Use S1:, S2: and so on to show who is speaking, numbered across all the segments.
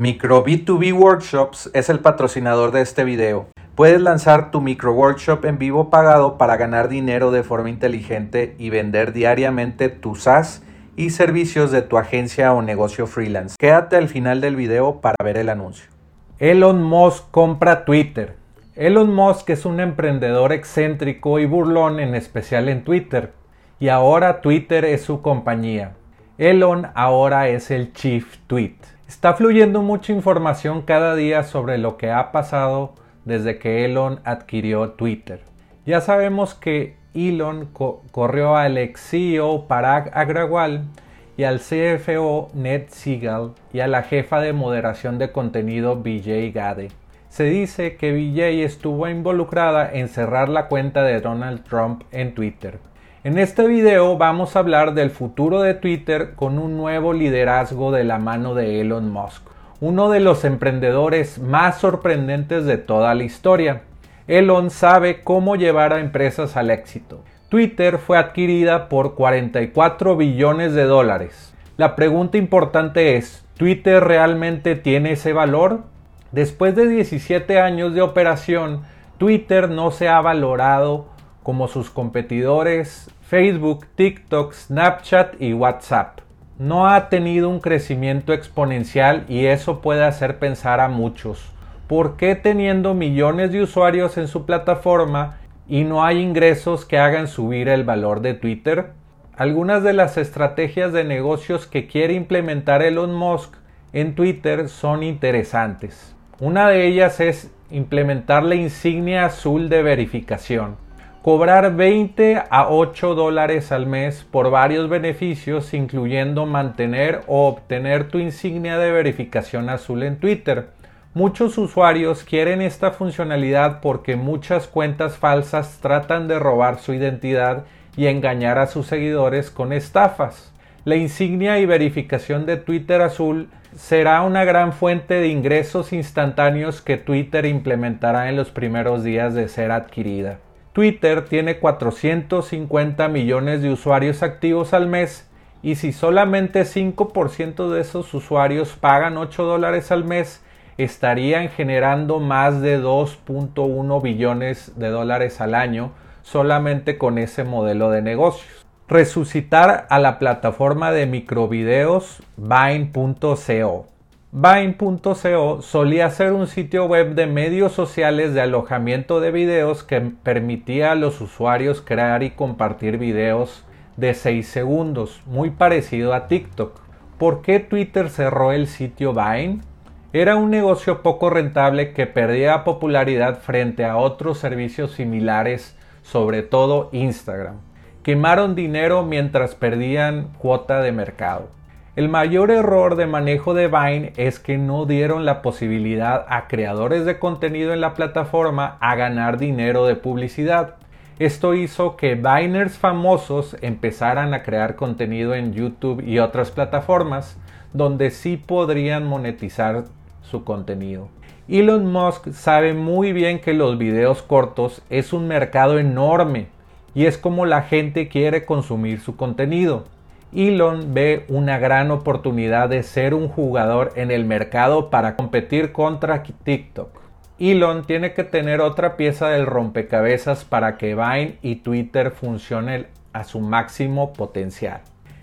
S1: Micro B2B Workshops es el patrocinador de este video. Puedes lanzar tu micro workshop en vivo pagado para ganar dinero de forma inteligente y vender diariamente tus SaaS y servicios de tu agencia o negocio freelance. Quédate al final del video para ver el anuncio.
S2: Elon Musk compra Twitter. Elon Musk es un emprendedor excéntrico y burlón en especial en Twitter y ahora Twitter es su compañía. Elon ahora es el Chief Tweet. Está fluyendo mucha información cada día sobre lo que ha pasado desde que Elon adquirió Twitter. Ya sabemos que Elon corrió al ex CEO Parag Agrawal y al CFO Ned Siegel y a la jefa de moderación de contenido Vijay Gade. Se dice que Vijay estuvo involucrada en cerrar la cuenta de Donald Trump en Twitter. En este video vamos a hablar del futuro de Twitter con un nuevo liderazgo de la mano de Elon Musk, uno de los emprendedores más sorprendentes de toda la historia. Elon sabe cómo llevar a empresas al éxito. Twitter fue adquirida por 44 billones de dólares. La pregunta importante es, ¿Twitter realmente tiene ese valor? Después de 17 años de operación, Twitter no se ha valorado como sus competidores Facebook, TikTok, Snapchat y WhatsApp. No ha tenido un crecimiento exponencial y eso puede hacer pensar a muchos. ¿Por qué teniendo millones de usuarios en su plataforma y no hay ingresos que hagan subir el valor de Twitter? Algunas de las estrategias de negocios que quiere implementar Elon Musk en Twitter son interesantes. Una de ellas es implementar la insignia azul de verificación cobrar 20 a 8 dólares al mes por varios beneficios, incluyendo mantener o obtener tu insignia de verificación azul en Twitter. Muchos usuarios quieren esta funcionalidad porque muchas cuentas falsas tratan de robar su identidad y engañar a sus seguidores con estafas. La insignia y verificación de Twitter azul será una gran fuente de ingresos instantáneos que Twitter implementará en los primeros días de ser adquirida. Twitter tiene 450 millones de usuarios activos al mes y si solamente 5% de esos usuarios pagan 8 dólares al mes, estarían generando más de 2.1 billones de dólares al año solamente con ese modelo de negocios. Resucitar a la plataforma de microvideos Vine.co. Vine.co solía ser un sitio web de medios sociales de alojamiento de videos que permitía a los usuarios crear y compartir videos de 6 segundos, muy parecido a TikTok. ¿Por qué Twitter cerró el sitio Vine? Era un negocio poco rentable que perdía popularidad frente a otros servicios similares, sobre todo Instagram. Quemaron dinero mientras perdían cuota de mercado. El mayor error de manejo de Vine es que no dieron la posibilidad a creadores de contenido en la plataforma a ganar dinero de publicidad. Esto hizo que Viners famosos empezaran a crear contenido en YouTube y otras plataformas donde sí podrían monetizar su contenido. Elon Musk sabe muy bien que los videos cortos es un mercado enorme y es como la gente quiere consumir su contenido. Elon ve una gran oportunidad de ser un jugador en el mercado para competir contra TikTok. Elon tiene que tener otra pieza del rompecabezas para que Vine y Twitter funcionen a su máximo potencial.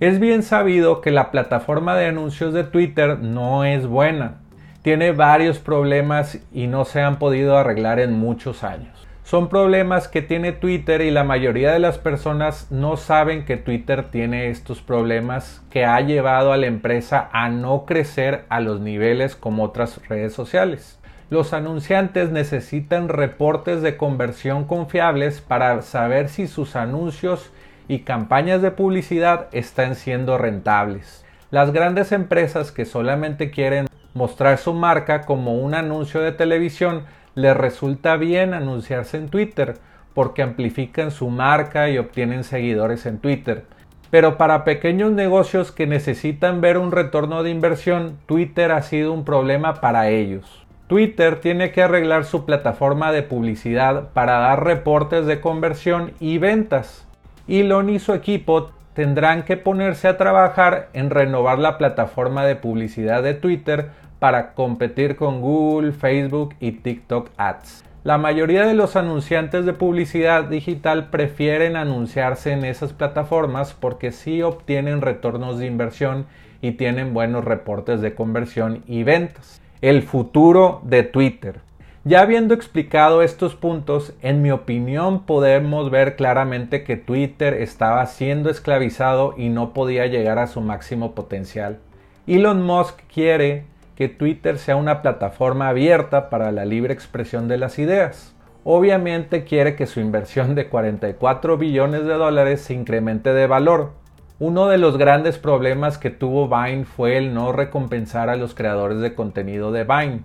S2: Es bien sabido que la plataforma de anuncios de Twitter no es buena. Tiene varios problemas y no se han podido arreglar en muchos años. Son problemas que tiene Twitter y la mayoría de las personas no saben que Twitter tiene estos problemas que ha llevado a la empresa a no crecer a los niveles como otras redes sociales. Los anunciantes necesitan reportes de conversión confiables para saber si sus anuncios y campañas de publicidad están siendo rentables. Las grandes empresas que solamente quieren mostrar su marca como un anuncio de televisión les resulta bien anunciarse en Twitter porque amplifican su marca y obtienen seguidores en Twitter. Pero para pequeños negocios que necesitan ver un retorno de inversión, Twitter ha sido un problema para ellos. Twitter tiene que arreglar su plataforma de publicidad para dar reportes de conversión y ventas. Elon y su equipo tendrán que ponerse a trabajar en renovar la plataforma de publicidad de Twitter para competir con Google, Facebook y TikTok Ads. La mayoría de los anunciantes de publicidad digital prefieren anunciarse en esas plataformas porque sí obtienen retornos de inversión y tienen buenos reportes de conversión y ventas. El futuro de Twitter. Ya habiendo explicado estos puntos, en mi opinión podemos ver claramente que Twitter estaba siendo esclavizado y no podía llegar a su máximo potencial. Elon Musk quiere que Twitter sea una plataforma abierta para la libre expresión de las ideas. Obviamente quiere que su inversión de 44 billones de dólares se incremente de valor. Uno de los grandes problemas que tuvo Vine fue el no recompensar a los creadores de contenido de Vine.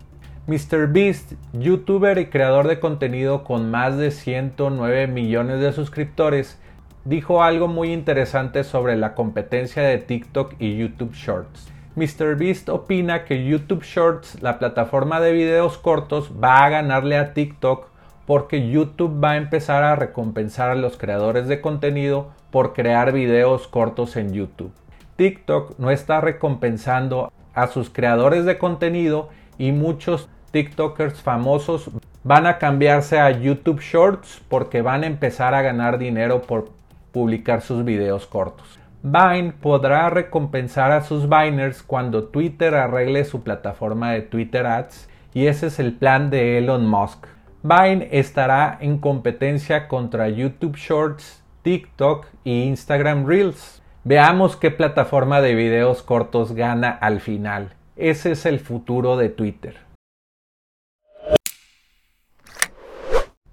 S2: MrBeast, youtuber y creador de contenido con más de 109 millones de suscriptores, dijo algo muy interesante sobre la competencia de TikTok y YouTube Shorts. MrBeast opina que YouTube Shorts, la plataforma de videos cortos, va a ganarle a TikTok porque YouTube va a empezar a recompensar a los creadores de contenido por crear videos cortos en YouTube. TikTok no está recompensando a sus creadores de contenido y muchos TikTokers famosos van a cambiarse a YouTube Shorts porque van a empezar a ganar dinero por publicar sus videos cortos. Vine podrá recompensar a sus Viners cuando Twitter arregle su plataforma de Twitter Ads y ese es el plan de Elon Musk. Vine estará en competencia contra YouTube Shorts, TikTok e Instagram Reels. Veamos qué plataforma de videos cortos gana al final. Ese es el futuro de Twitter.